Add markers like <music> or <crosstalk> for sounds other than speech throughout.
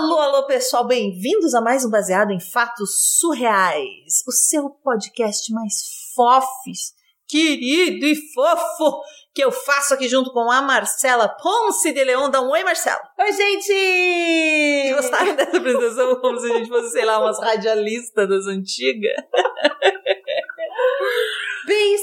Alô, alô, pessoal, bem-vindos a mais um Baseado em Fatos Surreais, o seu podcast mais fofes, querido e fofo que eu faço aqui junto com a Marcela Ponce de Leão. Dá um oi, Marcela. Oi, gente! Gostaram dessa apresentação como se a gente fosse, sei lá, umas radialistas das antigas?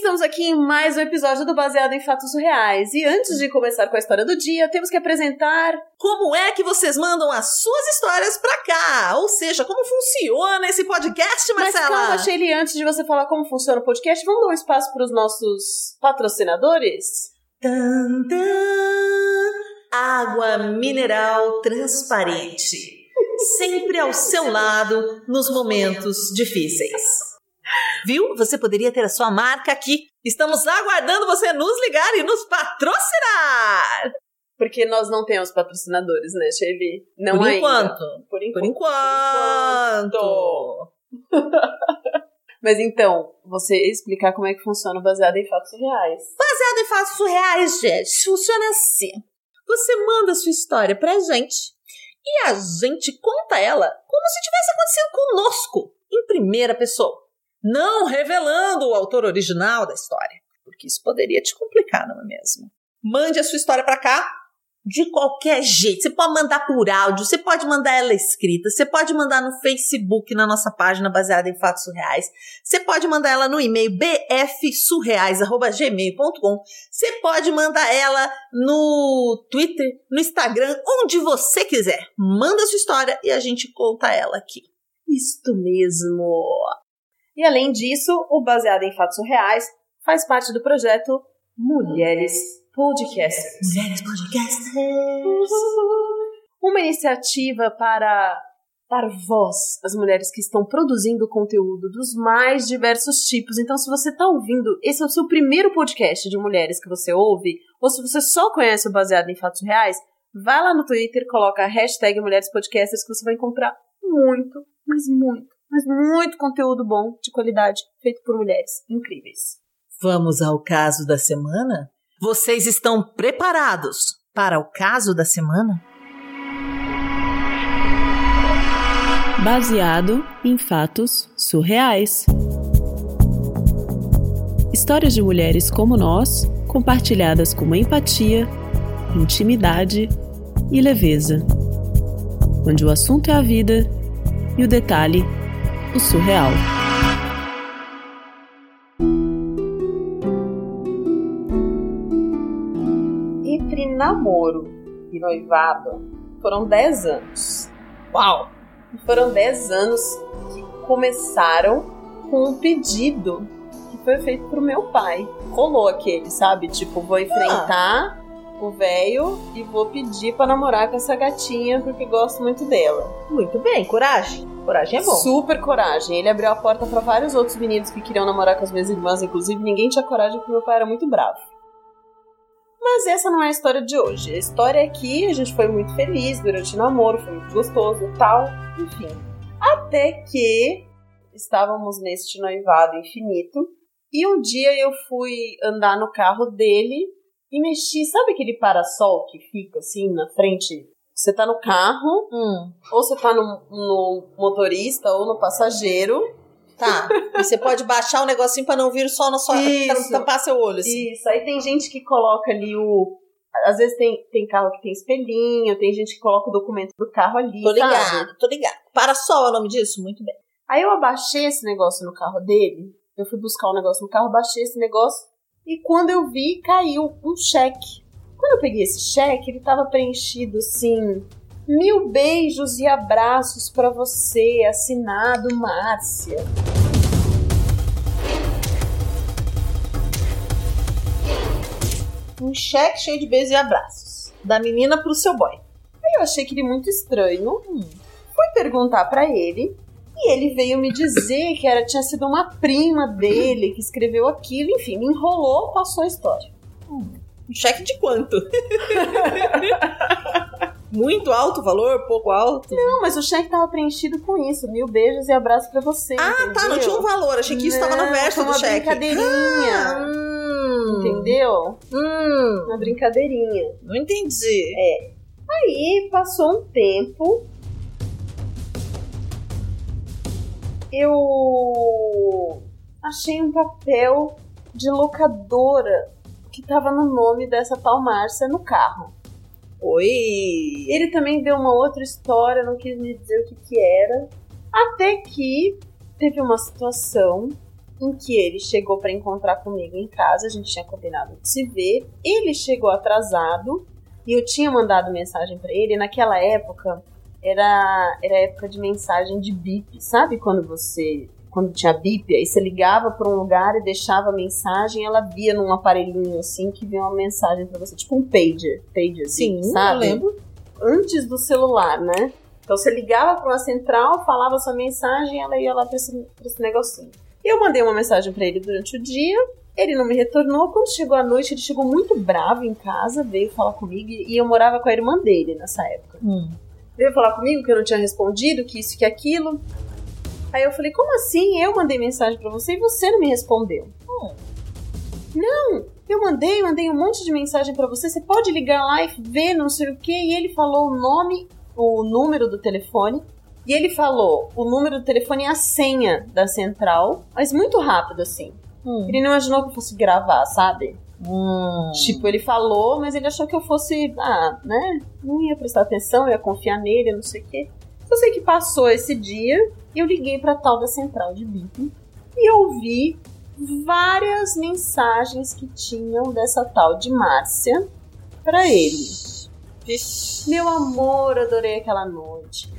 Estamos aqui em mais um episódio do Baseado em Fatos Reais. E antes de começar com a história do dia, temos que apresentar como é que vocês mandam as suas histórias pra cá. Ou seja, como funciona esse podcast, Marcela? Mas calma, Shelly, antes de você falar como funciona o podcast, vamos dar um espaço para os nossos patrocinadores? Tan, tan. Água mineral transparente. Sempre ao seu lado nos momentos difíceis. Viu? Você poderia ter a sua marca aqui. Estamos aguardando você nos ligar e nos patrocinar. Porque nós não temos patrocinadores, né, Chevy? Não Por ainda. enquanto. Por Por enquanto. enquanto. <laughs> Mas então, você explicar como é que funciona o baseado em fatos reais. Baseado em fatos surreais, gente, funciona assim. Você manda a sua história pra gente e a gente conta ela como se tivesse acontecido conosco, em primeira pessoa. Não revelando o autor original da história, porque isso poderia te complicar, não é mesmo? Mande a sua história pra cá de qualquer jeito. Você pode mandar por áudio, você pode mandar ela escrita, você pode mandar no Facebook, na nossa página baseada em fatos surreais. Você pode mandar ela no e-mail bfsurreais@gmail.com. Você pode mandar ela no Twitter, no Instagram, onde você quiser. Manda a sua história e a gente conta ela aqui. Isto mesmo. E além disso, o Baseado em Fatos Reais faz parte do projeto Mulheres Podcasters. Mulheres Podcasters. Uma iniciativa para dar voz às mulheres que estão produzindo conteúdo dos mais diversos tipos. Então, se você está ouvindo, esse é o seu primeiro podcast de mulheres que você ouve, ou se você só conhece o Baseado em Fatos Reais, vai lá no Twitter, coloca a hashtag Mulheres Podcasters que você vai encontrar muito, mas muito, mas muito conteúdo bom, de qualidade, feito por mulheres incríveis. Vamos ao caso da semana? Vocês estão preparados para o caso da semana? Baseado em fatos surreais. Histórias de mulheres como nós, compartilhadas com empatia, intimidade e leveza. Onde o assunto é a vida e o detalhe, o surreal. Entre namoro e noivado foram 10 anos. Uau! Foram 10 anos que começaram com um pedido que foi feito pro meu pai. Rolou aquele, sabe? Tipo, vou enfrentar o velho e vou pedir pra namorar com essa gatinha porque gosto muito dela. Muito bem, coragem. Coragem é bom. Super coragem. Ele abriu a porta pra vários outros meninos que queriam namorar com as minhas irmãs, inclusive ninguém tinha coragem porque meu pai era muito bravo. Mas essa não é a história de hoje. A história é que a gente foi muito feliz durante o namoro, foi muito gostoso e tal, enfim. Até que estávamos neste noivado infinito e um dia eu fui andar no carro dele e mexi, sabe aquele parasol que fica assim na frente? Você tá no carro, Hum, ou você tá no, no motorista ou no passageiro. tá. E você pode baixar o negocinho pra não vir só na sua. Isso. pra tampar seu olho, assim. Isso, aí tem gente que coloca ali o. Às vezes tem, tem carro que tem espelhinho, tem gente que coloca o documento do carro ali. Tô sabe? ligado, tô ligado. Parasol é o nome disso? Muito bem. Aí eu abaixei esse negócio no carro dele. Eu fui buscar o negócio no carro, baixei esse negócio. E quando eu vi, caiu um cheque. Quando eu peguei esse cheque, ele tava preenchido assim: Mil beijos e abraços pra você, assinado Márcia. Um cheque cheio de beijos e abraços. Da menina pro seu boy. Aí eu achei aquele muito estranho. Fui perguntar pra ele. E ele veio me dizer que era, tinha sido uma prima dele que escreveu aquilo. Enfim, me enrolou, passou a história. Um cheque de quanto? <laughs> Muito alto o valor? Pouco alto? Não, mas o cheque tava preenchido com isso. Mil beijos e abraços para você. Ah, entendeu? tá. Não tinha um valor. Achei que isso não, tava na festa do cheque. brincadeirinha. Ah, hum. Entendeu? Hum. Uma brincadeirinha. Não entendi. É. Aí passou um tempo. Eu achei um papel de locadora que tava no nome dessa tal Márcia no carro. Oi! Ele também deu uma outra história, não quis me dizer o que que era. Até que teve uma situação em que ele chegou para encontrar comigo em casa, a gente tinha combinado de se ver. Ele chegou atrasado e eu tinha mandado mensagem para ele. Naquela época era era época de mensagem de bip, sabe quando você quando tinha bip, aí você ligava para um lugar e deixava a mensagem, ela via num aparelhinho assim que vinha uma mensagem para você, tipo um pager, pager assim, Sim, sabe? eu lembro. Antes do celular, né? Então você ligava para uma central, falava sua mensagem, ela ia lá para esse, pra esse negocinho. Eu mandei uma mensagem para ele durante o dia, ele não me retornou. Quando chegou a noite, ele chegou muito bravo em casa, veio falar comigo e eu morava com a irmã dele nessa época. Hum. Veio falar comigo que eu não tinha respondido, que isso, que aquilo. Aí eu falei, como assim? Eu mandei mensagem pra você e você não me respondeu. Hum. Não, eu mandei, mandei um monte de mensagem pra você. Você pode ligar lá e ver não sei o que. E ele falou o nome, o número do telefone. E ele falou o número do telefone e a senha da central, mas muito rápido assim. Hum. Ele não imaginou que eu fosse gravar, sabe? Hum. Tipo, ele falou, mas ele achou que eu fosse, ah, né? Não ia prestar atenção, eu ia confiar nele, não sei o quê. Eu sei que passou esse dia eu liguei pra tal da central de BIP e eu vi várias mensagens que tinham dessa tal de Márcia pra ele. Vixe. Meu amor, adorei aquela noite.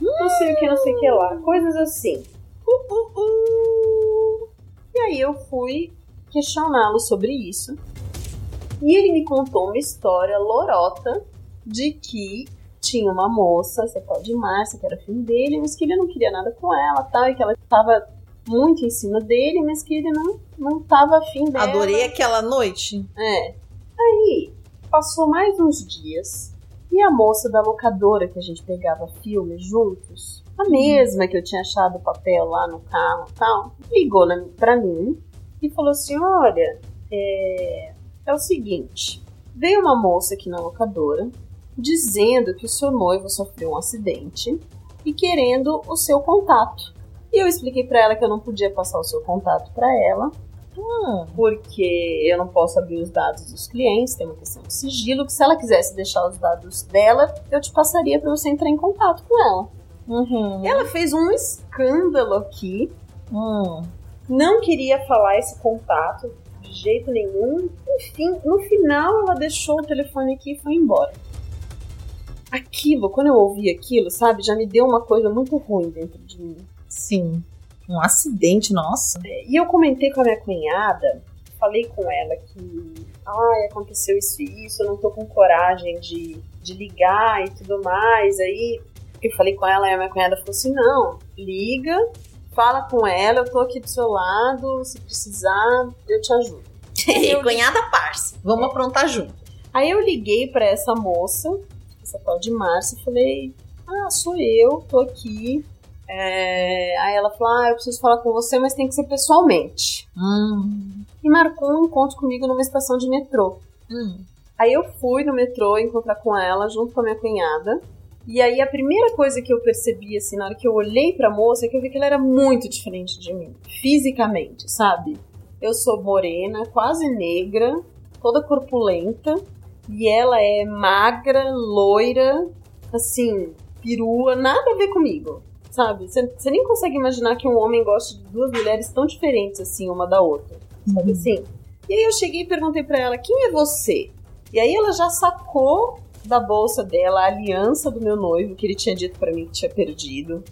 Não sei o que, não sei o que lá. Coisas assim. Uh, uh, uh. E aí eu fui questioná-lo sobre isso. E ele me contou uma história lorota de que tinha uma moça, essa tal de Márcia, que era filho dele, mas que ele não queria nada com ela, tal, e que ela estava muito em cima dele, mas que ele não, não tava afim dela. Adorei aquela noite. É. Aí, passou mais uns dias e a moça da locadora que a gente pegava filmes juntos, a mesma que eu tinha achado o papel lá no carro e tal, ligou na, pra mim e falou assim: Olha, é, é o seguinte, veio uma moça aqui na locadora dizendo que o seu noivo sofreu um acidente e querendo o seu contato. E eu expliquei pra ela que eu não podia passar o seu contato pra ela, Hum. porque eu não posso abrir os dados dos clientes, tem uma questão de sigilo, que se ela quisesse deixar os dados dela, eu te passaria pra você entrar em contato com ela. Uhum. Ela fez um escândalo aqui, Hum. não queria falar esse contato de jeito nenhum. Enfim, no final ela deixou o telefone aqui e foi embora. Aquilo, quando eu ouvi aquilo, sabe, já me deu uma coisa muito ruim dentro de mim. Sim. Um acidente, nossa. E eu comentei com a minha cunhada, falei com ela que, ai, aconteceu isso e isso, eu não tô com coragem de, de ligar e tudo mais. Aí eu falei com ela e a minha cunhada falou assim: não, liga, fala com ela, eu tô aqui do seu lado, se precisar, eu te ajudo. <laughs> Eu- Cunhada parça. Vamos aprontar junto. Aí eu liguei pra essa moça, essa tal de Márcia, falei: Ah, sou eu, tô aqui. É, Aí ela falou: Ah, eu preciso falar com você, mas tem que ser pessoalmente. Hum. E marcou um encontro comigo numa estação de metrô. Hum. Aí eu fui no metrô encontrar com ela, junto com a minha cunhada. E aí a primeira coisa que eu percebi, assim, na hora que eu olhei pra moça, é que eu vi que ela era muito diferente de mim. Fisicamente, sabe? Eu sou morena, quase negra, toda corpulenta. E ela é magra, loira, assim, perua, nada a ver comigo. Sabe? Você você nem consegue imaginar que um homem goste de duas mulheres tão diferentes, assim, uma da outra. Sabe assim? E aí eu cheguei e perguntei pra ela, quem é você? E aí ela já sacou da bolsa dela a aliança do meu noivo, que ele tinha dito pra mim que tinha perdido.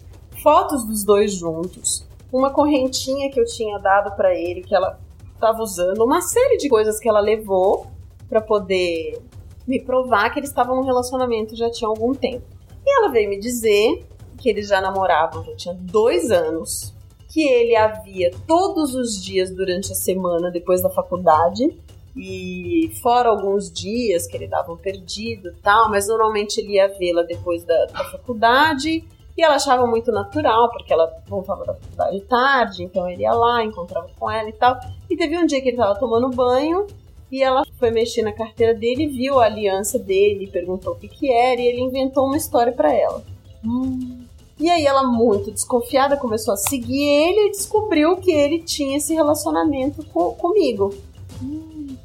Fotos dos dois juntos. Uma correntinha que eu tinha dado pra ele, que ela tava usando. Uma série de coisas que ela levou pra poder me provar que eles estavam num relacionamento já tinha algum tempo. E ela veio me dizer que eles já namoravam, já tinha dois anos. Que ele havia todos os dias durante a semana, depois da faculdade, e fora alguns dias que ele dava um perdido tal, mas normalmente ele ia vê-la depois da, da faculdade e ela achava muito natural, porque ela voltava da faculdade tarde, então ele ia lá, encontrava com ela e tal. E teve um dia que ele tava tomando banho e ela foi mexer na carteira dele, viu a aliança dele, perguntou o que que era e ele inventou uma história pra ela. Hum. E aí ela, muito desconfiada, começou a seguir ele e descobriu que ele tinha esse relacionamento com, comigo.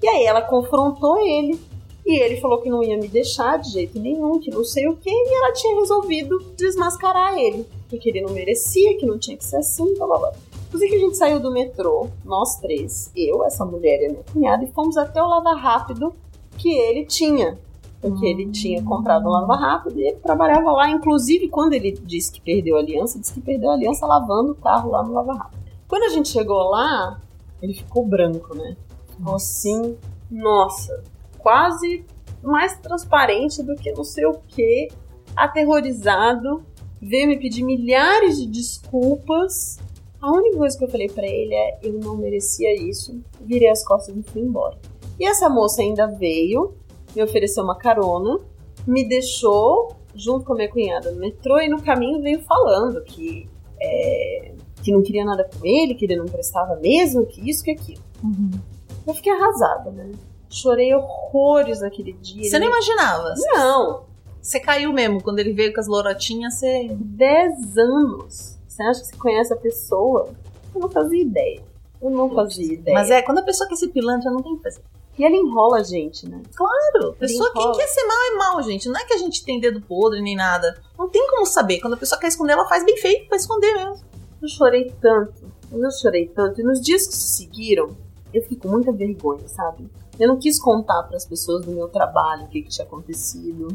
E aí ela confrontou ele. E ele falou que não ia me deixar de jeito nenhum, que não sei o que, e ela tinha resolvido desmascarar ele. Porque ele não merecia, que não tinha que ser assim, blá blá blá. Inclusive, a gente saiu do metrô, nós três, eu, essa mulher e a minha cunhada, e fomos até o Lava Rápido que ele tinha. Porque ele tinha comprado um Lava Rápido e ele trabalhava lá. Inclusive, quando ele disse que perdeu a aliança, disse que perdeu a aliança lavando o carro lá no Lava Rápido. Quando a gente chegou lá, ele ficou branco, né? Ficou assim, nossa, quase mais transparente do que não sei o que, aterrorizado, veio me pedir milhares de desculpas. A única coisa que eu falei para ele é: eu não merecia isso. Virei as costas e fui embora. E essa moça ainda veio, me ofereceu uma carona, me deixou junto com a minha cunhada no metrô e no caminho veio falando que, é, que não queria nada com ele, que ele não prestava mesmo, que isso, que aquilo. Uhum. Eu fiquei arrasada, né? Chorei horrores naquele dia. Você nem imaginava? Não, Você caiu mesmo. Quando ele veio com as lorotinhas, você. 10 anos. Você acha que você conhece a pessoa? Eu não fazia ideia. Eu não fazia ideia. Mas é, quando a pessoa quer ser pilantra, não tem o que fazer. E ela enrola a gente, né? Claro, pessoa, quem quer ser mal é mal, gente. Não é que a gente tem dedo podre nem nada. Não tem como saber. Quando a pessoa quer esconder, ela faz bem feito pra esconder mesmo. Eu chorei tanto. Eu chorei tanto. E nos dias que se seguiram, eu fiquei com muita vergonha, sabe? Eu não quis contar para as pessoas do meu trabalho o que, que tinha acontecido.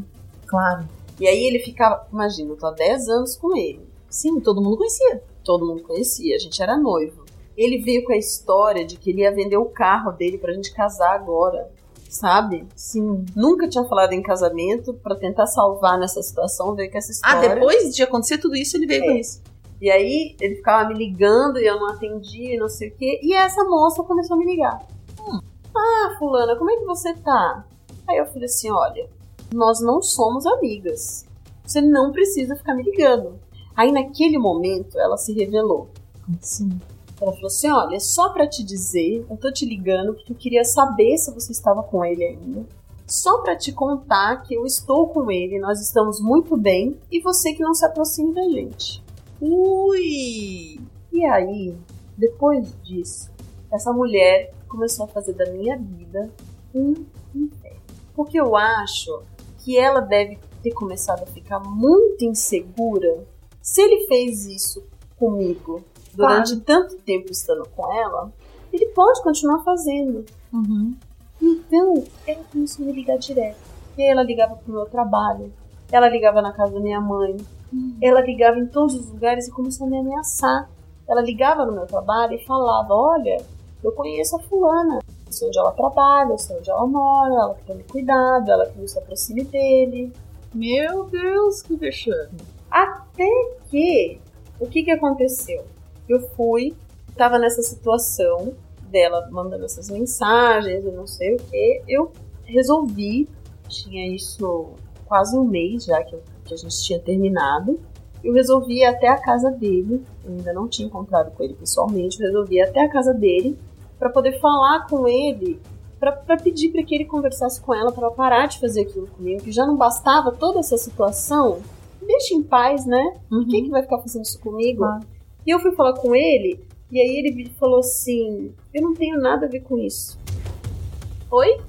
Claro. E aí ele ficava, imagina, eu tô há 10 anos com ele. Sim, todo mundo conhecia. Todo mundo conhecia, a gente era noivo. Ele veio com a história de que ele ia vender o carro dele pra gente casar agora, sabe? Sim. Nunca tinha falado em casamento pra tentar salvar nessa situação, veio com essa Ah, história. depois de acontecer tudo isso, ele veio É. com isso. E aí ele ficava me ligando e eu não atendia e não sei o quê. E essa moça começou a me ligar. Hum. Ah, fulana, como é que você tá? Aí eu falei assim, olha, nós não somos amigas. Você não precisa ficar me ligando. Aí naquele momento ela se revelou. Sim. Ela falou assim, olha, só pra te dizer, eu tô te ligando porque eu queria saber se você estava com ele ainda. Só pra te contar que eu estou com ele, nós estamos muito bem e você que não se aproxime da gente. Ui! E aí, depois disso, essa mulher começou a fazer da minha vida um inferno. Porque eu acho que ela deve ter começado a ficar muito insegura. Se ele fez isso comigo durante tanto tempo estando com ela, ele pode continuar fazendo. Uhum. Então, ela começou a me ligar direto. E aí ela ligava pro meu trabalho, ela ligava na casa da minha mãe, ela ligava em todos os lugares e começou a me ameaçar. Ela ligava no meu trabalho e falava: Olha, eu conheço a fulana, eu sei onde ela trabalha, eu sei onde ela mora, ela que tome cuidado, ela que não se aproxime dele. Meu Deus, que vexame. Até que, o que que aconteceu? Eu fui, tava nessa situação dela mandando essas mensagens, eu não sei o que, eu resolvi, tinha isso quase um mês já que, que a gente tinha terminado, eu resolvi ir até a casa dele, eu ainda não tinha encontrado com ele pessoalmente, resolvi ir até a casa dele para poder falar com ele, para pedir para que ele conversasse com ela para parar de fazer aquilo comigo, que já não bastava toda essa situação. Deixa em paz, né? Uhum. Quem que vai ficar fazendo isso comigo? Claro. E eu fui falar com ele, e aí ele me falou assim: Eu não tenho nada a ver com isso. Oi?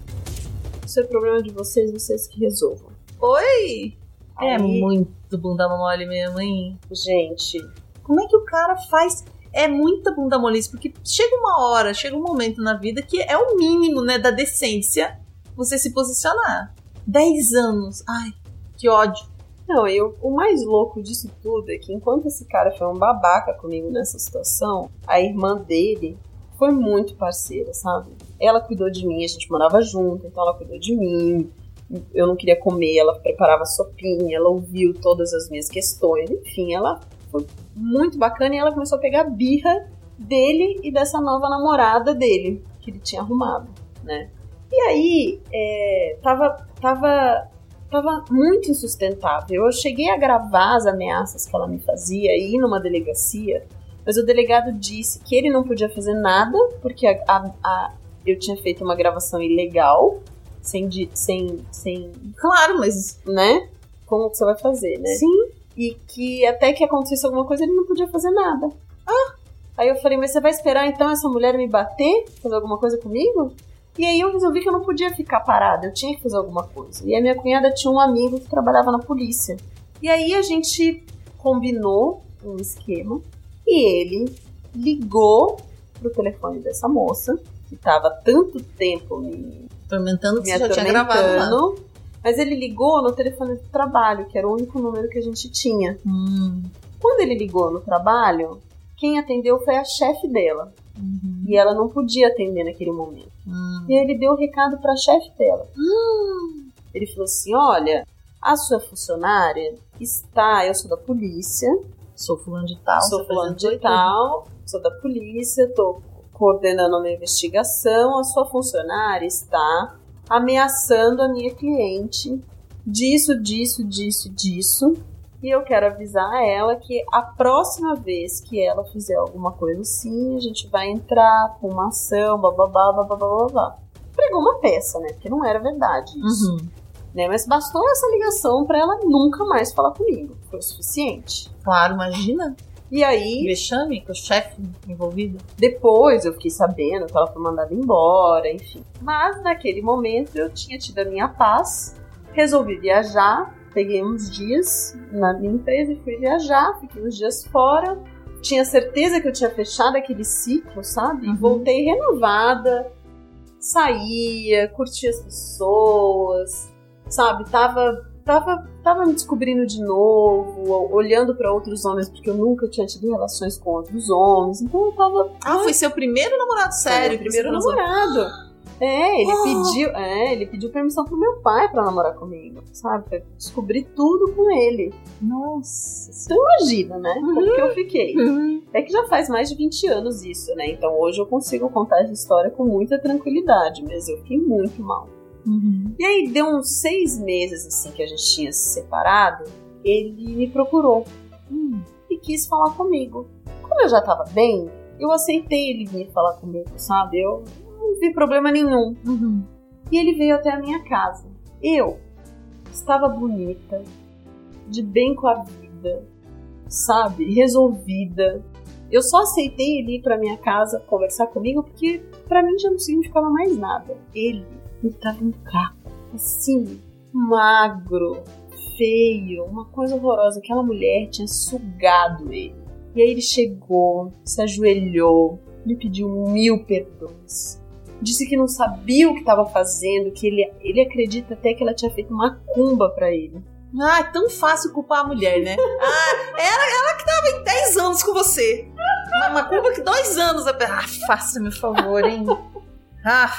Isso é problema de vocês, vocês que resolvam. Oi! É Aí, muito bunda mole mesmo, hein? Gente, Como é que o cara faz? É muita bunda molice, porque chega uma hora, chega um momento na vida que é o mínimo, né, da decência você se posicionar. 10 anos. Ai, que ódio. Não, eu, o mais louco disso tudo é que enquanto esse cara foi um babaca comigo nessa situação, a irmã dele foi muito parceira, sabe? Ela cuidou de mim, a gente morava junto, então ela cuidou de mim. Eu não queria comer, ela preparava sopinha, ela ouviu todas as minhas questões, enfim, ela foi muito bacana e ela começou a pegar birra dele e dessa nova namorada dele, que ele tinha arrumado, né? E aí, é, tava, tava, tava muito insustentável. Eu cheguei a gravar as ameaças que ela me fazia e ir numa delegacia, mas o delegado disse que ele não podia fazer nada, porque a, a- a- eu tinha feito uma gravação ilegal, sem, sem, sem, Claro, mas né? Como que você vai fazer, né? sim. e que até que acontecesse alguma coisa ele não podia fazer nada. Ah! Aí eu falei, mas você vai esperar então essa mulher me bater, fazer alguma coisa comigo? E aí eu resolvi que eu não podia ficar parada, eu tinha que fazer alguma coisa. E a minha cunhada tinha um amigo que trabalhava na polícia. E aí a gente combinou um esquema e ele ligou pro telefone dessa moça, que tava tanto tempo me Atormentando que me você já tinha gravado lá. atormentando. Mas ele ligou no telefone do trabalho, que era o único número que a gente tinha. Hum. Quando ele ligou no trabalho, quem atendeu foi a chefe dela. Uhum. E ela não podia atender naquele momento. Hum. E aí ele deu o recado pra chefe dela. Ele falou assim: Olha, a sua funcionária está. Eu sou da polícia, Sou fulano de tal. sou fulano de tal, sou da polícia, tô coordenando uma investigação. A sua funcionária está ameaçando a minha cliente disso, disso, disso, disso. E eu quero avisar a ela que a próxima vez que ela fizer alguma coisa assim, a gente vai entrar com uma ação, bababá, bababá, bababá. Pregou uma peça, né? Porque não era verdade isso. Uhum. Né? Mas bastou essa ligação pra ela nunca mais falar comigo. Foi o suficiente. Claro, imagina. E aí, Vexame com o chefe envolvido. depois eu fiquei sabendo que ela foi mandada embora, enfim. Mas naquele momento eu tinha tido a minha paz, resolvi viajar, peguei uns dias na minha empresa e fui viajar, fiquei uns dias fora. Tinha certeza que eu tinha fechado aquele ciclo, sabe? E Uhum. voltei renovada, saía, curtia as pessoas, sabe? Tava, tava, tava me descobrindo de novo, olhando pra outros homens, porque eu nunca tinha tido relações com outros homens. Então eu tava Ah, foi seu primeiro namorado sério. Primeiro namorado. É, ele Ah. pediu, é, ele pediu permissão pro meu pai pra namorar comigo, sabe? Pra descobrir tudo com ele. Nossa. Então imagina, né? Como Uhum. que eu fiquei. Uhum. É que já faz mais de 20 anos isso, né? Então hoje eu consigo contar essa história com muita tranquilidade, mas eu fiquei muito mal. Uhum. E aí deu uns seis meses assim que a gente tinha se separado, ele me procurou Hum. e quis falar comigo. Como eu já tava bem, eu aceitei ele vir falar comigo, sabe? Eu não vi problema nenhum. Uhum. E ele veio até a minha casa. Eu estava bonita, de bem com a vida, sabe? Resolvida. Eu só aceitei ele ir pra minha casa conversar comigo porque pra mim já não significava mais nada. Ele, ele tava um caco, assim, magro, feio, uma coisa horrorosa. Aquela mulher tinha sugado ele. E aí ele chegou, se ajoelhou, me pediu mil perdões. Disse que não sabia o que estava fazendo, que ele, ele acredita até que ela tinha feito macumba pra ele. Ah, é tão fácil culpar a mulher, né? <laughs> Ah, era ela que tava em 10 anos com você. Uma, uma culpa que dois anos. Ah, faça-me o favor, hein? Ah,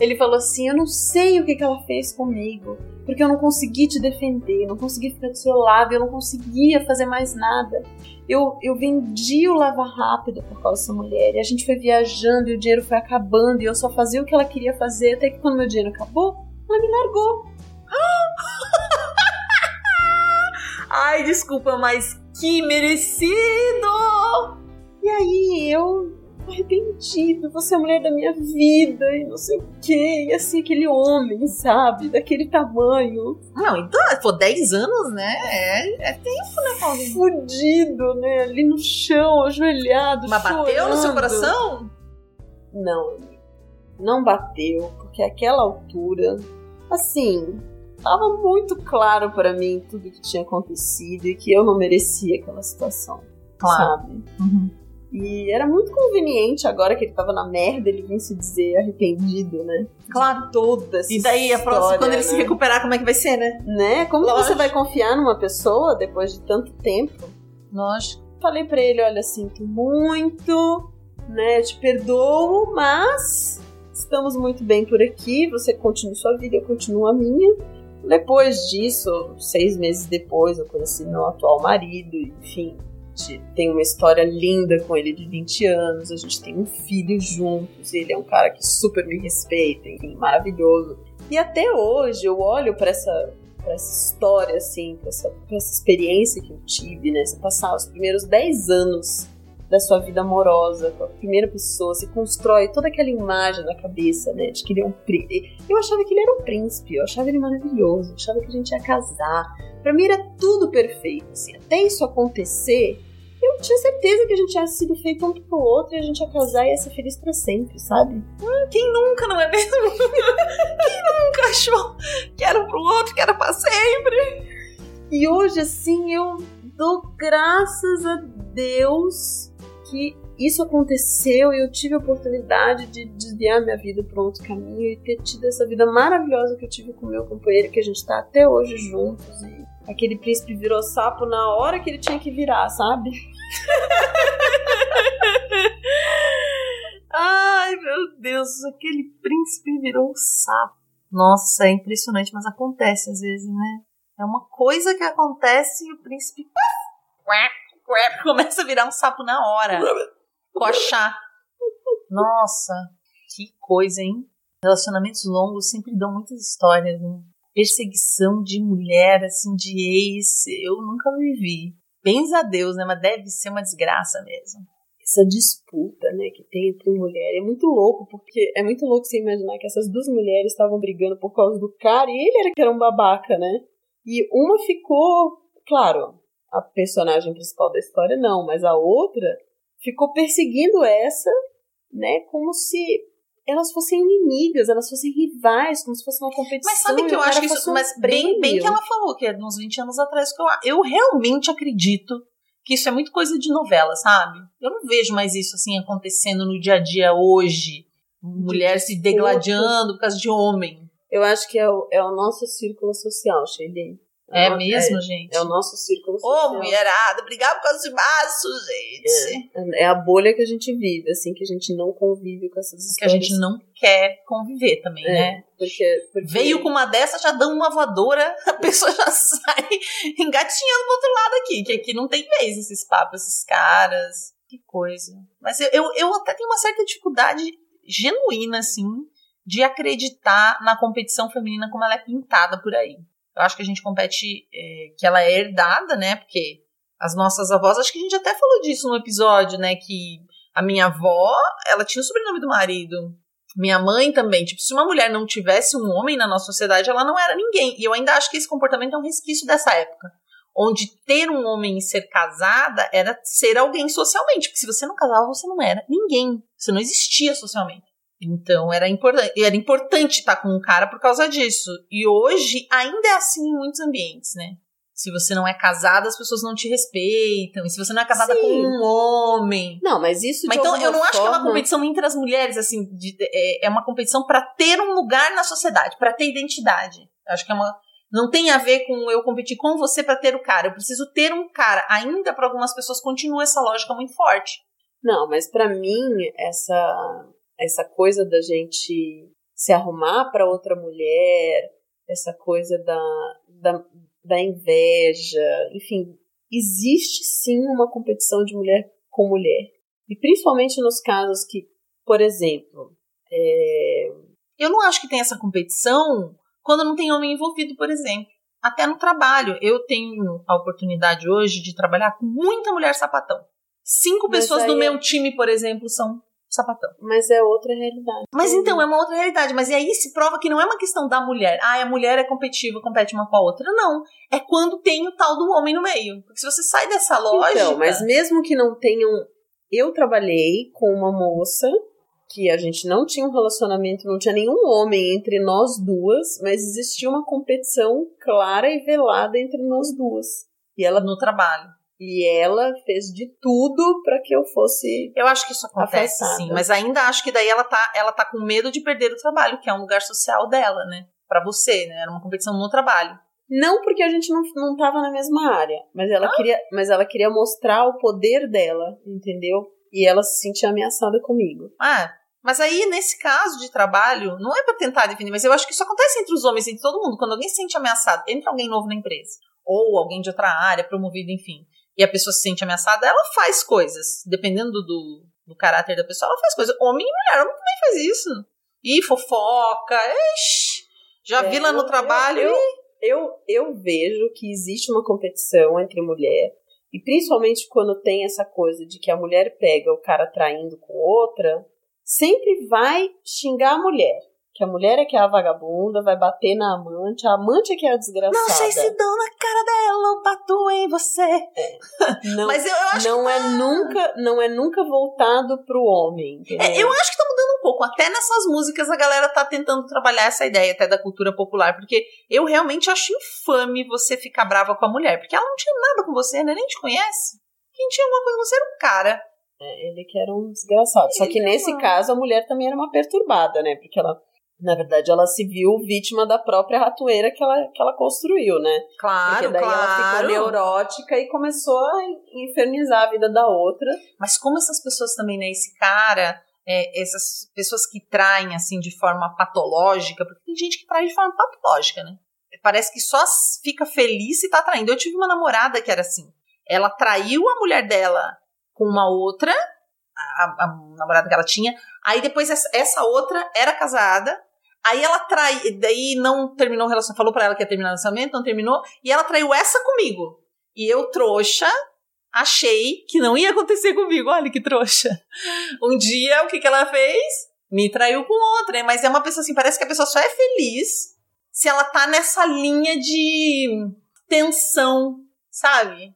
Ele falou assim: Eu não sei o que, que ela fez comigo, porque eu não consegui te defender, eu não consegui ficar do seu lado, eu não conseguia fazer mais nada. Eu, eu vendi o Lava Rápido por causa dessa mulher, e a gente foi viajando e o dinheiro foi acabando, e eu só fazia o que ela queria fazer, até que quando meu dinheiro acabou, ela me largou. <laughs> ai, desculpa, mas que merecido! E aí eu, arrependido, você é a mulher da minha vida, e não sei o quê, e assim, aquele homem, sabe, daquele tamanho. Não, então, pô, 10 anos, né? É, é tempo, né, Paulinho? fudido, né? Ali no chão, ajoelhado. Mas bateu no seu chorando. coração? Não, não bateu, porque aquela altura, assim, tava muito claro pra mim tudo que tinha acontecido e que eu não merecia aquela situação, sabe? Uhum. E era muito conveniente agora que ele tava na merda, ele vir se dizer arrependido, né? Claro. Toda essa E daí, a próxima, quando ele se né? recuperar, como é que vai ser, né? Né? Como Lógico. você vai confiar numa pessoa depois de tanto tempo? Lógico. falei pra ele, olha, sinto muito, né, eu te perdoo, mas estamos muito bem por aqui, você continua sua vida, eu continuo a minha. Depois disso, seis meses depois, eu conheci meu atual marido, enfim, gente tem uma história linda com ele de 20 anos, a gente tem um filho juntos, ele é um cara que super me respeita, enfim, maravilhoso. E até hoje eu olho pra essa essa história, assim, pra essa, essa experiência que eu tive, né? Passar os primeiros 10 anos da sua vida amorosa com a primeira pessoa, você constrói toda aquela imagem na cabeça, né, de que ele é um príncipe. Eu achava que ele era um príncipe, eu achava ele maravilhoso, eu achava que a gente ia casar. Pra mim era tudo perfeito, assim. Até isso acontecer, eu tinha certeza que a gente tinha sido feito um pro outro e a gente ia casar e ia ser feliz pra sempre, sabe? Hum, quem nunca, não é mesmo? <laughs> quem nunca achou que era um pro outro, que era pra sempre? E hoje, assim, eu dou graças a Deus que isso aconteceu e eu tive a oportunidade de desviar minha vida para outro caminho e ter tido essa vida maravilhosa que eu tive com meu companheiro, que a gente tá até hoje juntos. E aquele príncipe virou sapo na hora que ele tinha que virar, sabe? <laughs> Ai, meu Deus, aquele príncipe virou sapo. Nossa, é impressionante, mas acontece às vezes, né? É uma coisa que acontece e o príncipe <laughs> começa a virar um sapo na hora. Coachar. Nossa, que coisa, hein? Relacionamentos longos sempre dão muitas histórias, né? Perseguição de mulher, assim, de ex, eu nunca vivi. Bens a Deus, né? Mas deve ser uma desgraça mesmo. Essa disputa, né, que tem entre mulher. É muito louco, porque é muito louco você imaginar que essas duas mulheres estavam brigando por causa do cara e ele era que era um babaca, né? E uma ficou, claro, a personagem principal da história não, mas a outra ficou perseguindo essa, né, como se elas fossem inimigas, elas fossem rivais, como se fosse uma competição. Mas sabe que eu acho que isso, um mas bem, bem que ela falou que é uns 20 anos atrás que eu, eu realmente acredito que isso é muito coisa de novela, sabe? Eu não vejo mais isso assim acontecendo no dia a dia hoje, mulher se degladiando por causa de homem. Eu acho que é o, é o nosso círculo social, Sheilene. É, mesmo, é, gente? É o nosso círculo social. Ô, mulherada, brigar por causa de maço, gente. É, é, a bolha que a gente vive, assim, que a gente não convive com essas histórias. Que a gente não quer conviver também, é, né? Porque, porque... Veio com uma dessa, já dá uma voadora, <laughs> a pessoa já sai engatinhando pro outro lado aqui, que aqui não tem vez esses papos, esses caras. Que coisa. Mas eu, eu, eu até tenho uma certa dificuldade genuína, assim, de acreditar na competição feminina como ela é pintada por aí. Eu acho que a gente compete, é, que ela é herdada, né? Porque as nossas avós, acho que a gente até falou disso no episódio, né? Que a minha avó, ela tinha o sobrenome do marido. Minha mãe também. Tipo, se uma mulher não tivesse um homem na nossa sociedade, ela não era ninguém. E eu ainda acho que esse comportamento é um resquício dessa época. Onde ter um homem e ser casada era ser alguém socialmente. Porque se você não casava, você não era ninguém. Você não existia socialmente. Então era importante, era importante estar com um cara por causa disso. E hoje ainda é assim em muitos ambientes, né? Se você não é casada, as pessoas não te respeitam. E se você não é casada Sim. com um homem. Não, mas isso. Mas então eu não forma... acho que é uma competição entre as mulheres, assim. De, é, é uma competição para ter um lugar na sociedade, para ter identidade. Eu acho que é uma. Não tem a ver com eu competir com você para ter o cara. Eu preciso ter um cara. Ainda para algumas pessoas continua essa lógica muito forte. Não, mas para mim essa essa coisa da gente se arrumar para outra mulher, essa coisa da, da, da inveja, enfim, existe sim uma competição de mulher com mulher. E principalmente nos casos que, por exemplo, é... eu não acho que tem essa competição quando não tem homem envolvido, por exemplo. Até no trabalho. Eu tenho a oportunidade hoje de trabalhar com muita mulher sapatão. Cinco Mas pessoas do meu é time, por exemplo, são sapatão. Mas é outra realidade. Mas então, é uma outra realidade. Mas e aí se prova que não é uma questão da mulher. Ah, a mulher é competitiva, compete uma com a outra. Não. É quando tem o tal do homem no meio. Porque se você sai dessa lógica. Então, mas mesmo que não tenham. Eu trabalhei com uma moça que a gente não tinha um relacionamento, não tinha nenhum homem entre nós duas, mas existia uma competição clara e velada entre nós duas. E ela no trabalho. E ela fez de tudo para que eu fosse. Eu acho que isso acontece, afastada. sim. Mas ainda acho que daí ela tá, ela tá com medo de perder o trabalho, que é um lugar social dela, né? Para você, né? Era uma competição no trabalho. Não porque a gente não, não tava na mesma área, mas ela, ah. queria, mas ela queria mostrar o poder dela, entendeu? E ela se sentia ameaçada comigo. Ah, mas aí, nesse caso de trabalho, não é para tentar definir, mas eu acho que isso acontece entre os homens, entre todo mundo. Quando alguém se sente ameaçado, entra alguém novo na empresa, ou alguém de outra área, promovido, enfim e a pessoa se sente ameaçada, ela faz coisas. Dependendo do, do caráter da pessoa, ela faz coisas. Homem e mulher, homem também faz isso. E fofoca, ixi, já é, vi lá no trabalho. Eu, eu, eu, eu vejo que existe uma competição entre mulher. E principalmente quando tem essa coisa de que a mulher pega o cara traindo com outra, sempre vai xingar a mulher que a mulher é que é a vagabunda, vai bater na amante, a amante é que é a desgraçada. Não sei se dou na cara dela ou bato em você. É. <laughs> Não, Mas eu, eu acho não que é tá... nunca, não é nunca voltado pro homem. É, eu acho que tá mudando um pouco. Até nessas músicas a galera tá tentando trabalhar essa ideia até da cultura popular, porque eu realmente acho infame você ficar brava com a mulher, porque ela não tinha nada com você, né? Nem te conhece. Quem tinha alguma coisa com você era um cara. É, ele que era um desgraçado. Só que nesse caso a mulher também era uma perturbada, né? Porque ela na verdade, ela se viu vítima da própria ratoeira que ela, que ela construiu, né? Claro, Porque daí claro. ela ficou neurótica e começou a infernizar a vida da outra. Mas como essas pessoas também, né? Esse cara, é, essas pessoas que traem, assim, de forma patológica, porque tem gente que trai de forma patológica, né? Parece que só fica feliz se tá traindo. Eu tive uma namorada que era assim. Ela traiu a mulher dela com uma outra, a, a, a namorada que ela tinha. Aí depois essa, essa outra era casada, Aí ela trai, daí não terminou o relacionamento, falou para ela que ia terminar o relacionamento, não terminou, e ela traiu essa comigo. E eu, trouxa, achei que não ia acontecer comigo. Olha que trouxa. <laughs> Um dia, o que, que ela fez? Me traiu com outra, né? Mas é uma pessoa assim, parece que a pessoa só é feliz se ela tá nessa linha de tensão, sabe?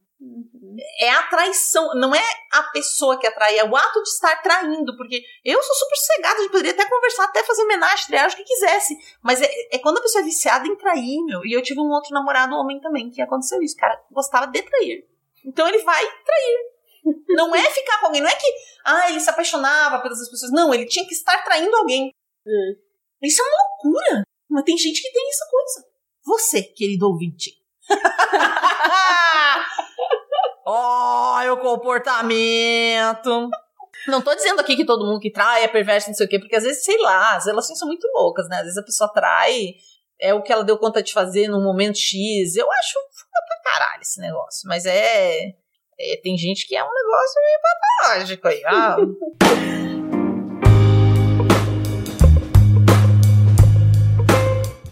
É a traição, não é a pessoa que atrai, é o ato de estar traindo, porque eu sou super cegada, a gente poderia até conversar, até fazer homenagem, triagem, o que quisesse, mas é, é, quando a pessoa é viciada em trair, meu, e eu tive um outro namorado homem também, que aconteceu isso, cara, gostava de trair, então ele vai trair. Não é ficar com alguém, não é que, ah, ele se apaixonava pelas pessoas, não, ele tinha que estar traindo alguém. Hum. Isso é uma loucura, mas tem gente que tem essa coisa. Você, querido ouvinte. <laughs> Olha o comportamento. Não tô dizendo aqui que todo mundo que trai é perverso, não sei o quê, porque às vezes, sei lá, as relações são muito loucas, né? Às vezes a pessoa trai, é o que ela deu conta de fazer num momento X. Eu acho foda pra caralho esse negócio. Mas é, é Tem gente que é um negócio meio patológico aí. Ah. <laughs>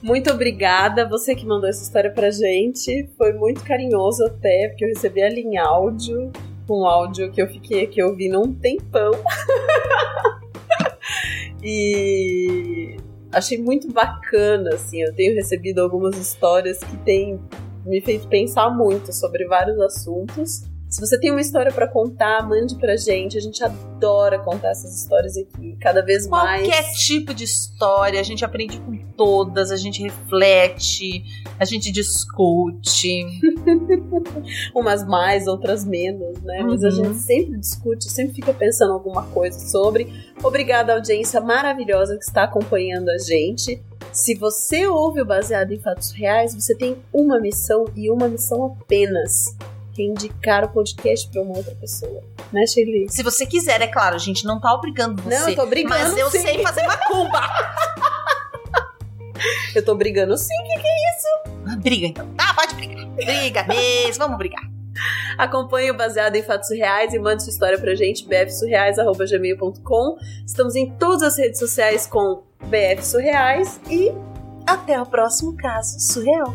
Muito obrigada, você que mandou essa história pra gente. Foi muito carinhoso até, porque eu recebi ela em áudio, um áudio que eu fiquei aqui ouvindo um tempão. <laughs> e achei muito bacana, assim. Eu tenho recebido algumas histórias que têm me feito pensar muito sobre vários assuntos. Se você tem uma história para contar, mande pra gente. A gente adora contar essas histórias aqui, cada vez mais. Qualquer tipo de história, a gente aprende com todas, a gente reflete, a gente discute. <laughs> Umas mais, outras menos, né? Uhum. Mas a uhum. gente sempre discute, sempre fica pensando alguma coisa sobre. Obrigada à audiência maravilhosa que está acompanhando a gente. Se você ouve o Baseado em Fatos Reais, você tem uma missão e uma missão apenas indicar o podcast para uma outra pessoa. Né, Shirley? Se você quiser, é claro, a gente não tá obrigando você. Não, eu tô obrigando Mas eu sim. sei fazer macumba. <laughs> eu tô brigando sim, o que, que é isso? Ah, briga então. Tá, pode brigar. Briga mesmo, vamos brigar. Acompanhe o Baseado em Fatos Reais e mande sua história pra gente, bfsurreais.gmail.com. Estamos em todas as redes sociais com BF Surreais e até o próximo caso surreal.